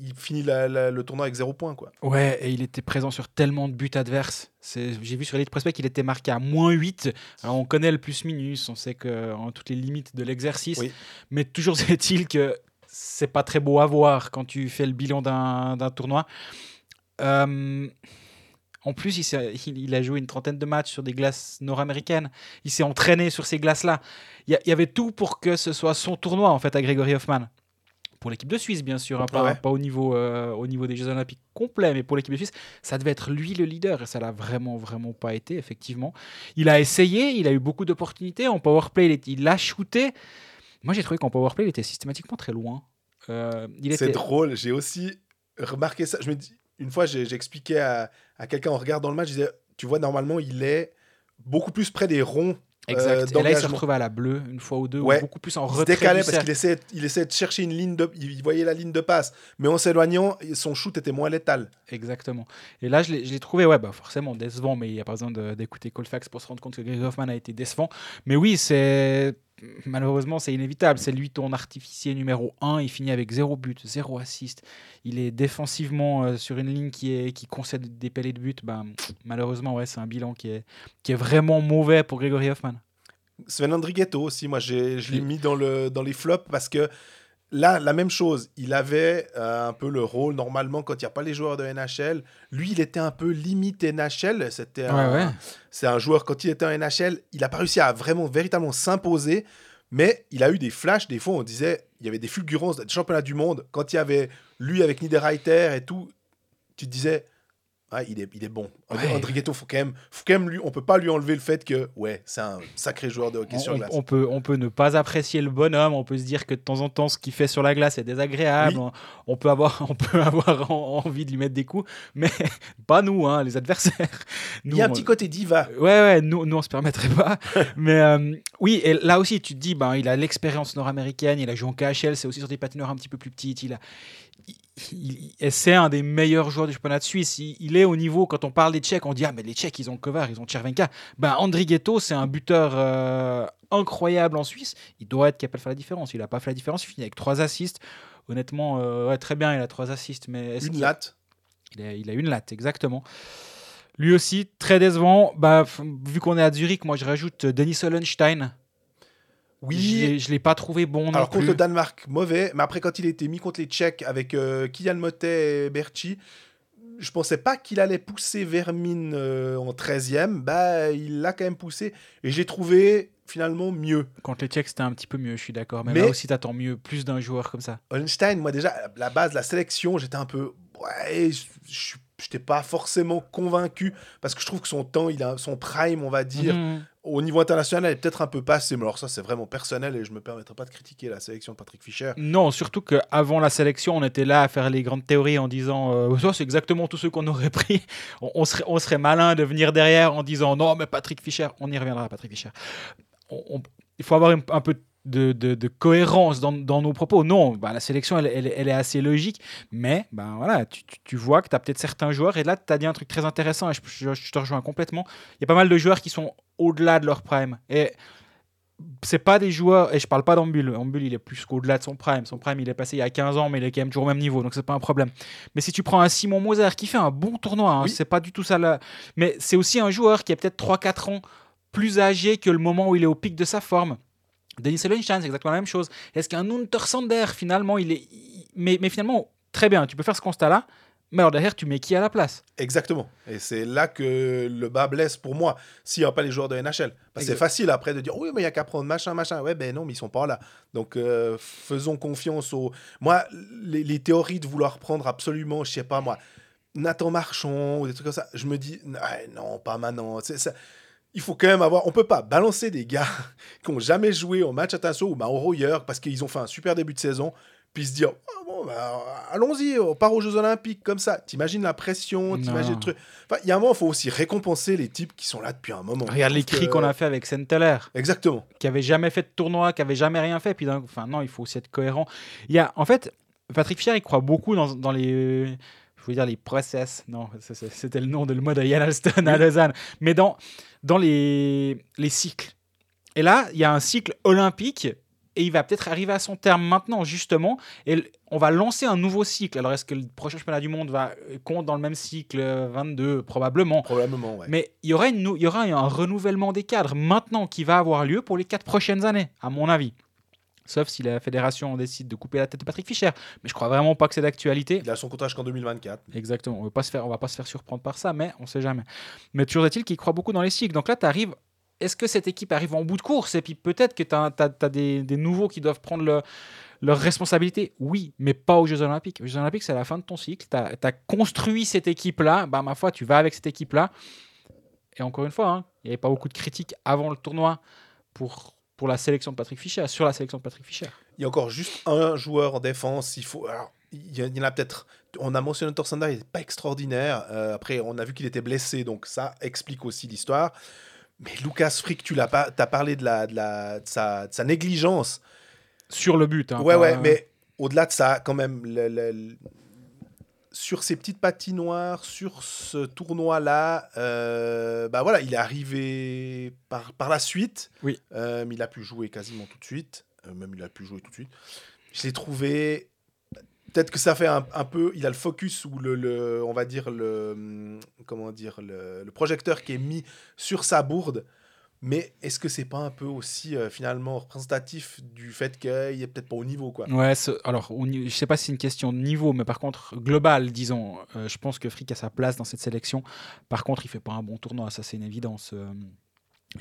il finit la- la- le tournoi avec zéro point. Quoi. Ouais, et il était présent sur tellement de buts adverses. C'est- J'ai vu sur Elite Prospect qu'il était marqué à moins 8. Alors on connaît le plus-minus, on sait que en toutes les limites de l'exercice. Oui. Mais toujours (laughs) est-il que c'est pas très beau à voir quand tu fais le bilan d'un d'un tournoi. Euh, en plus, il, s'est- il- il a joué une trentaine de matchs sur des glaces nord-américaines. Il s'est entraîné sur ces glaces-là. Il y, avait tout pour que ce soit son tournoi, en fait, à Gregory Hoffman. pour l'équipe de Suisse, bien sûr, hein, pas, Ouais. pas au, niveau, euh, au niveau des Jeux Olympiques complets, mais pour l'équipe de Suisse, ça devait être lui le leader et ça l'a vraiment, vraiment pas été, effectivement. Il a essayé, il a eu beaucoup d'opportunités. En powerplay, il, est- il a shooté. Moi, j'ai trouvé qu'en powerplay, il était systématiquement très loin. Euh, C'est était... drôle, j'ai aussi remarqué ça. Je me dis, une fois, expliqué à, à quelqu'un en regardant le match, je disais, tu vois, normalement, il est beaucoup plus près des ronds. Exact. euh, et là, il se retrouvait à la bleue une fois ou deux, ou Ouais. beaucoup plus en Il se retrait. décalait parce qu'il essayait, il essayait de chercher une ligne de. Il voyait la ligne de passe. Mais en s'éloignant, son shoot était moins létal. Exactement. Et là, je l'ai trouvé, ouais, bah forcément décevant, mais il n'y a pas besoin d'écouter Colfax pour se rendre compte que Greg Hoffman a été décevant. Mais oui, c'est. Malheureusement, c'est inévitable. C'est lui ton artificier numéro 1. Il finit avec 0 but, 0 assist. Il est défensivement euh, sur une ligne qui, est, qui concède des pellets de but. Ben, malheureusement, ouais, c'est un bilan qui est, qui est vraiment mauvais pour Gregory Hoffman. Sven Andrighetto aussi, moi, je l'ai mis dans, le, dans les flops parce que là, la même chose. Il avait euh, un peu le rôle, normalement, quand il n'y a pas les joueurs de NHL. Lui, il était un peu limite NHL. C'était un, C'est un joueur, quand il était en NHL, il n'a pas réussi à vraiment, véritablement s'imposer, mais il a eu des flashs. Des fois, on disait, il y avait des fulgurances des championnats du monde. Quand il y avait lui avec Niederreiter et tout, tu te disais, ah, il, est, il est bon. Ouais. Andrighetto, faut quand même, faut quand même lui, on peut pas lui enlever le fait que, ouais, c'est un sacré joueur de hockey On, sur glace. on peut, on peut ne pas apprécier le bonhomme, on peut se dire que de temps en temps, ce qu'il fait sur la glace est désagréable, Oui. on, on peut avoir, (laughs) on peut avoir en- envie de lui mettre des coups, mais (laughs) pas nous, hein, les adversaires. Nous, il y a un on- petit côté diva. Ouais, ouais, nous, nous on se permettrait pas. (laughs) Mais euh, oui, et là aussi, tu te dis, ben, il a l'expérience nord-américaine, il a joué en KHL, c'est aussi sur des patineurs un petit peu plus petits. Il a, il- il- et c'est un des meilleurs joueurs du championnat de Suisse. Il, il est au niveau, quand on parle des Tchèques, on dit, ah, mais les Tchèques, ils ont Kovar, ils ont Tchervenka. Ben, Andri Ghetto, c'est un buteur euh, incroyable en Suisse. Il doit être capable de faire la différence. Il n'a pas fait la différence, il finit avec trois assists. Honnêtement, euh, ouais, très bien, il a trois assists, mais Une latte. il a, il a une latte, exactement. Lui aussi, très décevant. Bah, vu qu'on est à Zurich, moi je rajoute Denis Hollenstein. Oui. Je l'ai- je l'ai pas trouvé bon non Alors contre plus. le Danemark, mauvais. Mais après, quand il a été mis contre les Tchèques avec euh, Kylian Motet et Berchi, je pensais pas qu'il allait pousser Vermin euh, en 13e. Bah, il l'a quand même poussé. Et j'ai trouvé finalement mieux. Contre les Tchèques, c'était un petit peu mieux, je suis d'accord. Mais, Mais- là aussi, t'attends mieux, plus d'un joueur comme ça. Holstein, moi déjà, à la base, la sélection, j'étais un peu. Ouais, je je- j'étais pas forcément convaincu parce que je trouve que son temps, il a son prime, on va dire, Mhm. au niveau international, est peut-être un peu passé. Mais alors, ça, c'est vraiment personnel et je me permettrai pas de critiquer la sélection de Patrick Fischer. Non, surtout qu'avant la sélection, on était là à faire les grandes théories en disant euh, ça, c'est exactement tous ceux qu'on aurait pris. On, on serait, on serait malin de venir derrière en disant non, mais Patrick Fischer, on y reviendra, Patrick Fischer. On- on- il faut avoir un, un peu de, de- de cohérence dans, dans nos propos. Non, bah, la sélection, elle, elle- elle est assez logique, mais ben voilà, tu, tu- tu vois que tu as peut-être certains joueurs, et là, tu as dit un truc très intéressant, et je, je- je te rejoins complètement. Il y a pas mal de joueurs qui sont au-delà de leur prime. Et c'est pas des joueurs, et je parle pas d'Ambul, Ambul il est plus qu'au-delà de son prime. Son prime il est passé il y a 15 ans, mais il est quand même toujours au même niveau, donc c'est pas un problème. Mais si tu prends un Simon Moser qui fait un bon tournoi, hein, Oui. c'est pas du tout ça là. Mais c'est aussi un joueur qui est peut-être 3-4 ans plus âgé que le moment où il est au pic de sa forme. Denis Sellenstein, c'est exactement la même chose. Est-ce qu'un Untersander, finalement, il est. Mais, mais finalement, très bien, tu peux faire ce constat-là, mais alors derrière, tu mets qui à la place? Exactement. Et c'est là que le bas blesse pour moi, s'il n'y a pas les joueurs de NHL. Parce que c'est facile après de dire oui, mais il n'y a qu'à prendre machin, machin. Ouais, ben non, mais ils sont pas là. Donc euh, faisons confiance aux. Moi, les, les théories de vouloir prendre absolument, je sais pas moi, Nathan Marchand ou des trucs comme ça, je me dis non, pas maintenant. C'est ça. Il faut quand même avoir. On peut pas balancer des gars (laughs) qui ont jamais joué au match à Tasso ou au Royer parce qu'ils ont fait un super début de saison, puis se dire Ah bon, bah, allons-y, on part aux Jeux Olympiques comme ça. T'imagines la pression, t'imagines le truc. Enfin, il y a un moment, il faut aussi récompenser les types qui sont là depuis un moment. Regarde les cris qu'on a fait avec Senteller. Exactement. qui avait jamais fait de tournoi, qui avait jamais rien fait. Puis, enfin, non, il faut aussi être cohérent. Il y a, en fait, Patrick Fier, il croit beaucoup dans, dans les, je veux dire les process. Non, c'était le nom de le mode à Yann Alston à Lausanne. Mais dans, dans les, les cycles. Et là, il y a un cycle olympique et il va peut-être arriver à son terme maintenant, justement. Et on va lancer un nouveau cycle. Alors, est-ce que le prochain championnat du monde va compte dans le même cycle euh, 22 Probablement. Probablement, ouais. Mais il y, aura une il y aura un renouvellement des cadres maintenant qui va avoir lieu pour les quatre prochaines années, à mon avis. Sauf si la fédération décide de couper la tête de Patrick Fischer. Mais je crois vraiment pas que c'est d'actualité. Il a son comptage qu'en 2024. Exactement. On ne va, pas se faire surprendre par ça, mais on sait jamais. Mais toujours est-il qu'il croit beaucoup dans les cycles. Donc là, tu arrives. Est-ce que cette équipe arrive en bout de course? Et puis peut-être que tu as, des, des nouveaux qui doivent prendre le, leur responsabilité, oui, mais pas aux Jeux Olympiques. Aux Jeux Olympiques, c'est la fin de ton cycle. Tu as, construit cette équipe-là. Bah, ma foi, tu vas avec cette équipe-là. Et encore une fois, hein, il n'y avait pas beaucoup de critiques avant le tournoi pour, pour la sélection de Patrick Fischer, sur la sélection de Patrick Fischer. Il y a encore juste un joueur en défense. Il faut. Alors, il y en a peut-être. On a mentionné Torsander, il n'est pas extraordinaire. Euh, après, on a vu qu'il était blessé, donc ça explique aussi l'histoire. Mais Lucas Frick, tu l'as pas, as parlé de, la, de, la, de, sa, de sa négligence. Sur le but. Hein, ouais, ouais, mais au-delà de ça, quand même, le, sur ces petites patinoires, sur ce tournoi-là, euh, bah voilà, il est arrivé par, par la suite. Oui. Euh, il a pu jouer quasiment tout de suite. Euh, même il a pu jouer tout de suite. Je l'ai trouvé. Peut-être que ça fait un, un, peu. Il a le focus ou le, le, on va dire le, comment dire le, le projecteur qui est mis sur sa bourde mais est-ce que c'est pas un peu aussi euh, finalement représentatif du fait qu'il est peut-être pas au niveau quoi? Ouais, alors je sais pas si c'est une question de niveau, mais par contre global, disons, euh, je pense que Frick a sa place dans cette sélection. Par contre, il fait pas un bon tournoi, ça c'est une évidence. Euh.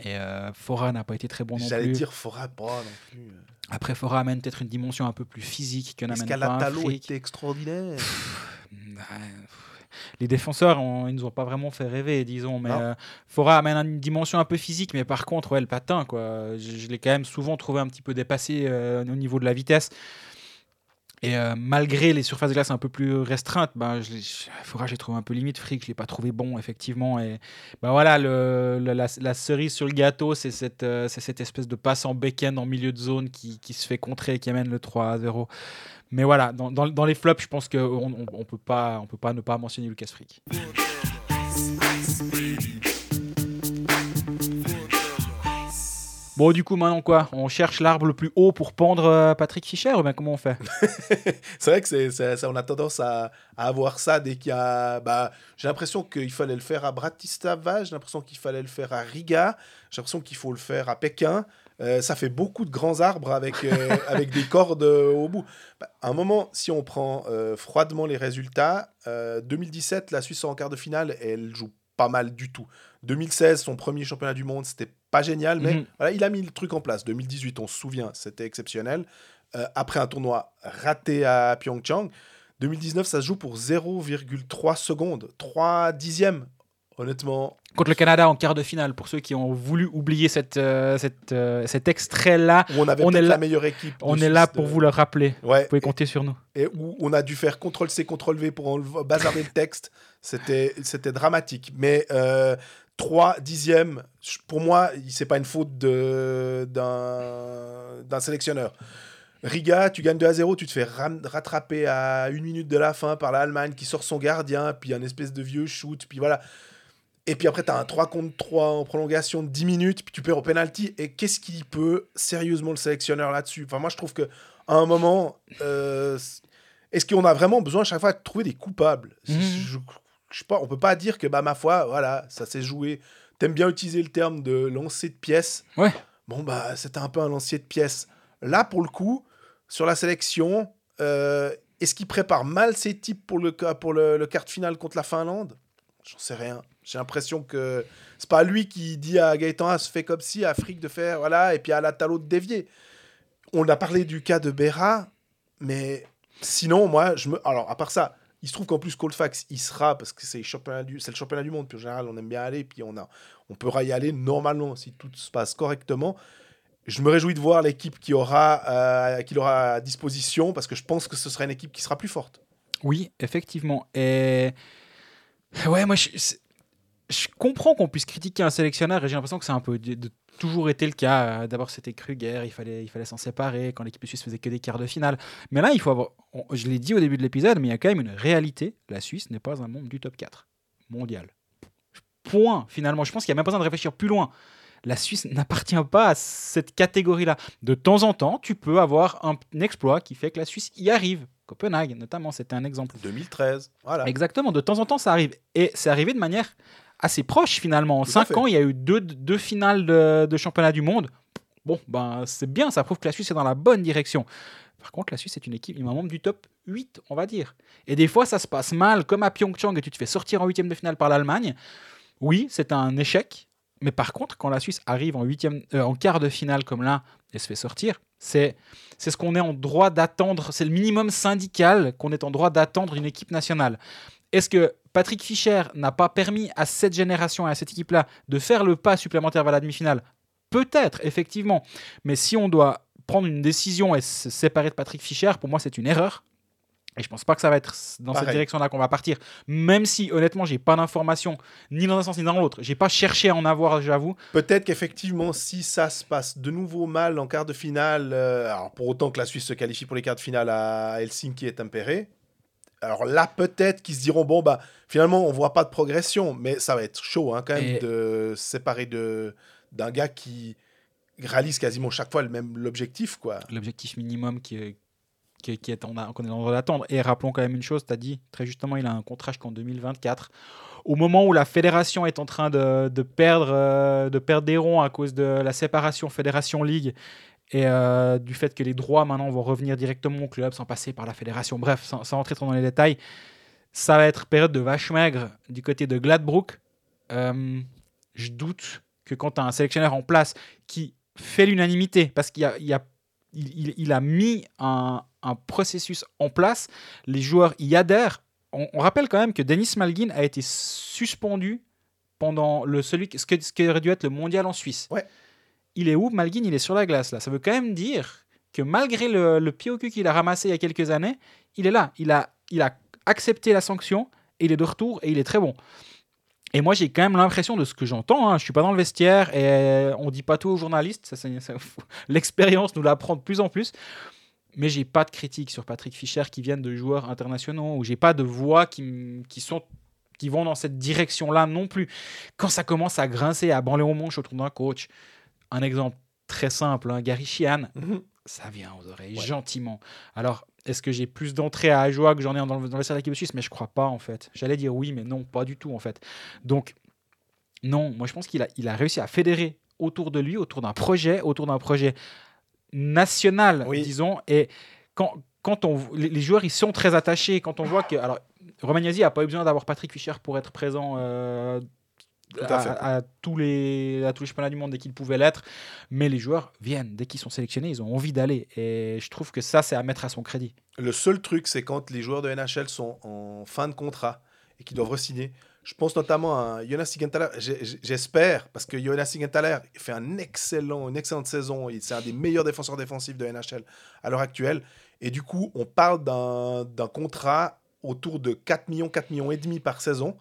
et Fora n'a pas été très bon non plus. J'allais dire Fora pas non plus. Après, Fora amène peut-être une dimension un peu plus physique que n'amène pas Frick. était extraordinaire les défenseurs, ils nous ont pas vraiment fait rêver, disons. Mais euh, Fora amène une dimension un peu physique, mais par contre, ouais, le patin, quoi. Je, l'ai quand même souvent trouvé un petit peu dépassé euh, au niveau de la vitesse. Et euh, malgré les surfaces de glace un peu plus restreintes, je, Fora, j'ai trouvé un peu limite. Frick, je l'ai pas trouvé bon, effectivement. Et ben voilà, la, cerise sur le gâteau, c'est cette, cette espèce de passe en backhand en milieu de zone qui, se fait contrer et qui amène le 3 à 0. Mais voilà, dans, les flops, je pense qu'on ne peut, pas, on peut pas ne pas mentionner Lucas Frick. Bon, du coup, maintenant quoi? On cherche l'arbre le plus haut pour pendre euh, Patrick Fischer ou bien comment on fait? (laughs) C'est vrai que c'est, ça, on a tendance à, à avoir ça dès qu'il y a. Bah, j'ai l'impression qu'il fallait le faire à Bratislava, j'ai l'impression qu'il fallait le faire à Riga, j'ai l'impression qu'il faut le faire à Pékin. Euh, ça fait beaucoup de grands arbres avec, euh, (laughs) avec des cordes euh, au bout. Bah, à un moment, si on prend froidement les résultats, 2017, la Suisse en quart de finale, elle joue pas mal du tout. 2016, son premier championnat du monde, c'était pas génial, mais mhm. voilà, il a mis le truc en place. 2018, on se souvient, c'était exceptionnel. après un tournoi raté à Pyeongchang, 2019, ça se joue pour 0,3 secondes, 3 dixièmes honnêtement. Contre le Canada en quart de finale, pour ceux qui ont voulu oublier cette, euh, cette euh, cet extrait-là. on avait on est la meilleure équipe. On est là pour vous le rappeler. Vous pouvez compter sur nous. Et où on a dû faire CTRL-C, CTRL-V pour bazarder le texte. C'était dramatique. Mais euh, 3 dixièmes, pour moi, c'est pas une faute d'un sélectionneur. Riga, tu gagnes 2 à 0, tu te fais rattraper à une minute de la fin par l'Allemagne qui sort son gardien, puis un espèce de vieux shoot, puis voilà. Et puis après, tu as un 3 contre 3 en prolongation de 10 minutes, puis tu perds au penalty. Et qu'est-ce qui peut sérieusement le sélectionneur là-dessus? Enfin, moi, je trouve que à un moment, euh, est-ce qu'on a vraiment besoin à chaque fois de trouver des coupables? Mhm. je, je, sais pas, On peut pas dire que, bah, ma foi, voilà, ça s'est joué. T'aimes bien utiliser le terme de lancer de pièces. Ouais. Bon, bah, c'était un peu un lancier de pièces. Là, pour le coup, sur la sélection, euh, est-ce qu'il prépare mal ses types pour le, pour le, le quart de finale contre la Finlande? J'en sais rien. J'ai l'impression que c'est pas lui qui dit à Gaëtan ah, se fait comme si à Frick de faire voilà et puis à la Talo de dévier. On a parlé du cas de Béra, mais sinon moi je me alors à part ça, il se trouve qu'en plus Colfax il sera parce que c'est le championnat du monde puis en général on aime bien aller puis on a on pourra y aller normalement si tout se passe correctement. Je me réjouis de voir l'équipe qui aura euh, qu'il aura à disposition parce que je pense que ce sera une équipe qui sera plus forte. Oui, effectivement. Et ouais, moi je, je comprends qu'on puisse critiquer un sélectionneur et j'ai l'impression que c'est un peu de, toujours été le cas. D'abord, c'était Kruger, il fallait, il fallait s'en séparer quand l'équipe suisse faisait que des quarts de finale. Mais là, il faut avoir. je l'ai dit au début de l'épisode, mais il y a quand même une réalité. La Suisse n'est pas un membre du top 4 mondial. Point, finalement. Je pense qu'il n'y a même pas besoin de réfléchir plus loin. La Suisse n'appartient pas à cette catégorie-là. De temps en temps, tu peux avoir un exploit qui fait que la Suisse y arrive. Copenhague, notamment, c'était un exemple. 2013, voilà. Exactement, de temps en temps, ça arrive. Et c'est arrivé de manière assez proche finalement. En 5 ans, il y a eu deux, deux finales de, championnat du monde. Bon, ben c'est bien, ça prouve que la Suisse est dans la bonne direction. Par contre, la Suisse est une équipe, il un membre du top 8, on va dire. Et des fois, ça se passe mal, comme à Pyeongchang, et tu te fais sortir en huitième de finale par l'Allemagne. Oui, c'est un échec. Mais par contre, quand la Suisse arrive en, huitième, euh, en quart de finale comme là et se fait sortir, C'est c'est ce qu'on est en droit d'attendre, c'est le minimum syndical qu'on est en droit d'attendre d'une équipe nationale. Est-ce que Patrick Fischer n'a pas permis à cette génération et à cette équipe-là de faire le pas supplémentaire vers la demi-finale Peut-être, effectivement. Mais si on doit prendre une décision et se séparer de Patrick Fischer, pour moi, c'est une erreur. Et je pense pas que ça va être dans cette direction-là qu'on va partir. Même si, honnêtement, j'ai pas d'informations ni dans un sens ni dans l'autre. J'ai pas cherché à en avoir, j'avoue. Peut-être qu'effectivement, si ça se passe de nouveau mal en quart de finale, euh, alors pour autant que la Suisse se qualifie pour les quarts de finale à Helsinki et Tampere, alors là, peut-être qu'ils se diront bon, bah finalement, on voit pas de progression, mais ça va être chaud hein, quand même Et- de se séparer de- d'un gars qui réalise quasiment chaque fois le même l'objectif, quoi. L'objectif minimum qui est, qui, qui est en, qu'on est en droit d'attendre. Et rappelons quand même une chose, tu as dit très justement, il a un contrat jusqu'en 2024. Au moment où la fédération est en train de, de perdre, euh, de perdre des ronds à cause de la séparation Fédération-Ligue et euh, du fait que les droits maintenant vont revenir directement au club sans passer par la fédération. Bref, sans, sans entrer trop dans les détails, ça va être période de vache maigre du côté de Gladbrook. Euh, je doute que quand tu as un sélectionneur en place qui fait l'unanimité, parce qu'il a, il a- mis un, processus en place, les joueurs y adhèrent. On, rappelle quand même que Denis Malgin a été suspendu pendant le, celui, ce, que, ce qui aurait dû être le mondial en Suisse. Ouais. Il est où? Malgin Il est sur la glace là. Ça veut quand même dire que malgré le, pied au cul qu'il a ramassé il y a quelques années, il est là. Il a, il a accepté la sanction et il est de retour et il est très bon. Et moi, j'ai quand même l'impression de ce que j'entends. Hein, je suis pas dans le vestiaire et on dit pas tout aux journalistes. (laughs) L'expérience nous l'apprend de plus en plus. Mais j'ai pas de critiques sur Patrick Fischer qui viennent de joueurs internationaux ou j'ai pas de voix qui, qui sont qui vont dans cette direction-là non plus. Quand ça commence à grincer, à branler au manche autour d'un coach, un exemple très simple, hein, Gary Sheehan, Mhm. ça vient aux oreilles Ouais. gentiment. Alors, est-ce que j'ai plus d'entrée à Ajoie que j'en ai dans le, dans le de Suisse? Mais je crois pas en fait. J'allais dire oui, mais non, pas du tout en fait. Donc, non, moi je pense qu'il a, il a réussi à fédérer autour de lui, autour d'un projet, autour d'un projet national, Oui. disons. Et quand, quand on, les, les joueurs, ils sont très attachés. Quand on voit que. Alors, Romagnasi n'a pas eu besoin d'avoir Patrick Fischer pour être présent. euh, À tous les, à tous les championnats du monde dès qu'ils pouvaient l'être. Mais les joueurs viennent, dès qu'ils sont sélectionnés, ils ont envie d'aller. Et je trouve que ça, c'est à mettre à son crédit. Le seul truc, c'est quand les joueurs de NHL sont en fin de contrat et qu'ils doivent re-signer. Je pense notamment à Jonas Sigenthaler. J'espère, parce que Jonas Sigenthaler fait un excellent, une excellente saison. C'est un des meilleurs défenseurs défensifs de NHL à l'heure actuelle. Et du coup, on parle d'un d'un contrat autour de 4 millions, 4 millions et demi par saison.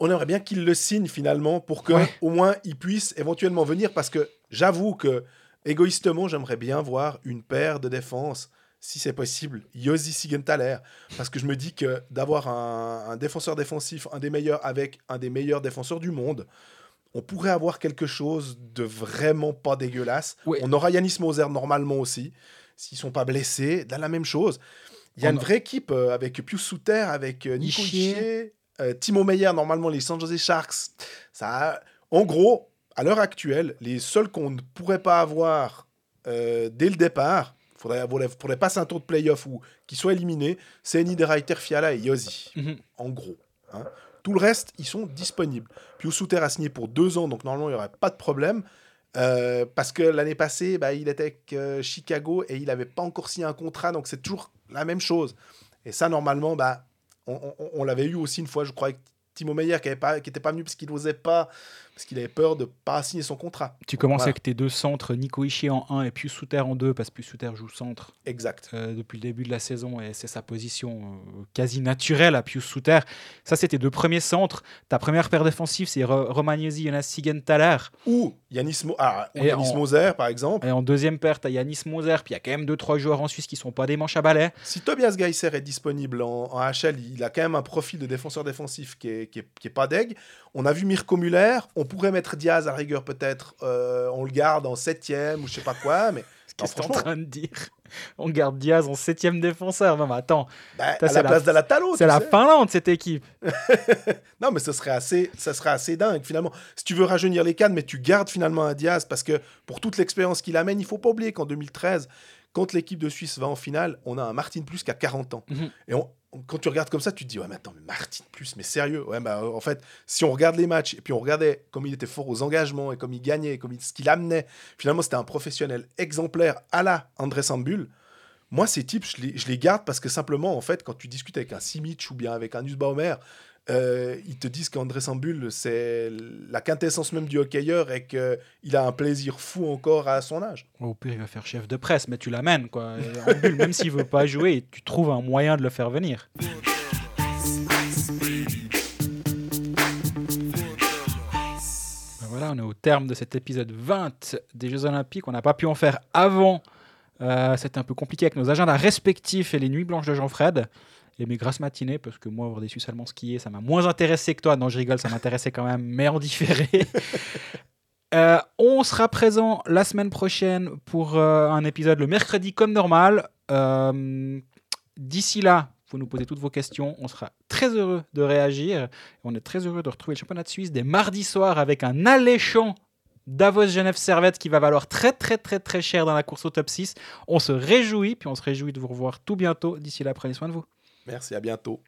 On aimerait bien qu'il le signe finalement pour que Ouais. au moins il puisse éventuellement venir parce que j'avoue que égoïstement, j'aimerais bien voir une paire de défense si c'est possible, Yossi Sigenthaler. Parce que je me dis que d'avoir un, un défenseur défensif, un des meilleurs, avec un des meilleurs défenseurs du monde, on pourrait avoir quelque chose de vraiment pas dégueulasse. Ouais. On aura Yanis Moser normalement aussi, s'ils sont pas blessés. Là, la même chose. Il y a On une vraie équipe euh, avec Pius Souter, avec euh, Nico Ischier. Euh, Timo Meyer, normalement les San Jose Sharks. Ça, a- en gros, à l'heure actuelle, les seuls qu'on ne pourrait pas avoir euh, dès le départ, faudrait, faudrait, faudrait passer un tour de playoff ou qu'ils soient éliminés, c'est Niederreiter, Fiala et Yossi, Mhm. en gros. hein. Tout le reste, ils sont disponibles. Pius Souter a signé pour deux ans, donc normalement, il n'y aurait pas de problème. Euh, parce que l'année passée, bah, il était avec euh, Chicago et il n'avait pas encore signé un contrat, donc c'est toujours la même chose. Et ça, normalement, bah, on, l'avait eu aussi une fois, je crois, avec Timo Meyer qui n'était pas, pas venu parce qu'il n'osait pas, parce qu'il avait peur de ne pas signer son contrat. Tu commences Voilà. avec tes deux centres, Nico Ishii en 1 et Pius Souter en 2, parce que Pius Souter joue centre Exact. euh, depuis le début de la saison et c'est sa position euh, quasi naturelle à Pius Souter. Ça, c'est tes deux premiers centres. Ta première paire défensive, c'est Ro- Romagnesi, Jonas Sigenthaler. Ou Yanis, Mo- ah, ou Et Yanis en- Moser, par exemple. Et en deuxième paire, tu as Yanis Moser, puis il y a quand même deux trois joueurs en Suisse qui sont pas des manches à balai. Si Tobias Geiser est disponible en, en HL, il a quand même un profil de défenseur défensif qui est, qui est- qui est pas deg. On a vu Mirko Muller, on pourrait mettre Diaz à la rigueur peut-être, euh, on le garde en septième ou je sais pas quoi, mais Qu'est-ce que tu es en train de dire On garde Diaz en septième défenseur. Non, mais attends, bah, à la la- place de la Talo, c'est la sais. Finlande cette équipe. (laughs) Non, mais ce serait assez, ça serait assez dingue finalement. Si tu veux rajeunir les cadres, mais tu gardes finalement un Diaz parce que pour toute l'expérience qu'il amène, il faut pas oublier qu'en 2013, quand l'équipe de Suisse va en finale, on a un Martin Plus qui a 40 ans. Mhm. Et on, quand tu regardes comme ça, tu te dis, ouais, mais attends, mais Martin plus, mais sérieux? Ouais, bah, en fait, si on regarde les matchs et puis on regardait comme il était fort aux engagements et comme il gagnait, comme il- ce qu'il amenait, finalement, c'était un professionnel exemplaire à la André Sambul. Moi, ces types, je les, je les garde parce que simplement, en fait, quand tu discutes avec un Simic ou bien avec un Nussbaumer, euh, ils te disent qu'André Sambul, c'est la quintessence même du hockeyeur et qu'il a un plaisir fou encore à son âge. Au pire, il va faire chef de presse, mais tu l'amènes, quoi. Même s'il veut pas jouer, tu trouves un moyen de le faire venir. Ben voilà, on est au terme de cet épisode 20 des Jeux Olympiques. On n'a pas pu en faire avant. Euh, C'était un peu compliqué avec nos agendas respectifs et les nuits blanches de Jean-Fred. Et mes grasses matinées, parce que moi, avoir des Suisses allemands skier, ça m'a moins intéressé que toi. Non, je rigole, ça m'intéressait quand même, mais en différé. (laughs) Euh, on sera présent la semaine prochaine pour euh, un épisode le mercredi comme normal. Euh, D'ici là, vous nous posez toutes vos questions. On sera très heureux de réagir. On est très heureux de retrouver le championnat de Suisse des mardis soirs avec un alléchant Davos Genève Servette qui va valoir très très très très cher dans la course au top 6. On se réjouit, puis on se réjouit de vous revoir tout bientôt. D'ici là, prenez soin de vous. Merci, à bientôt.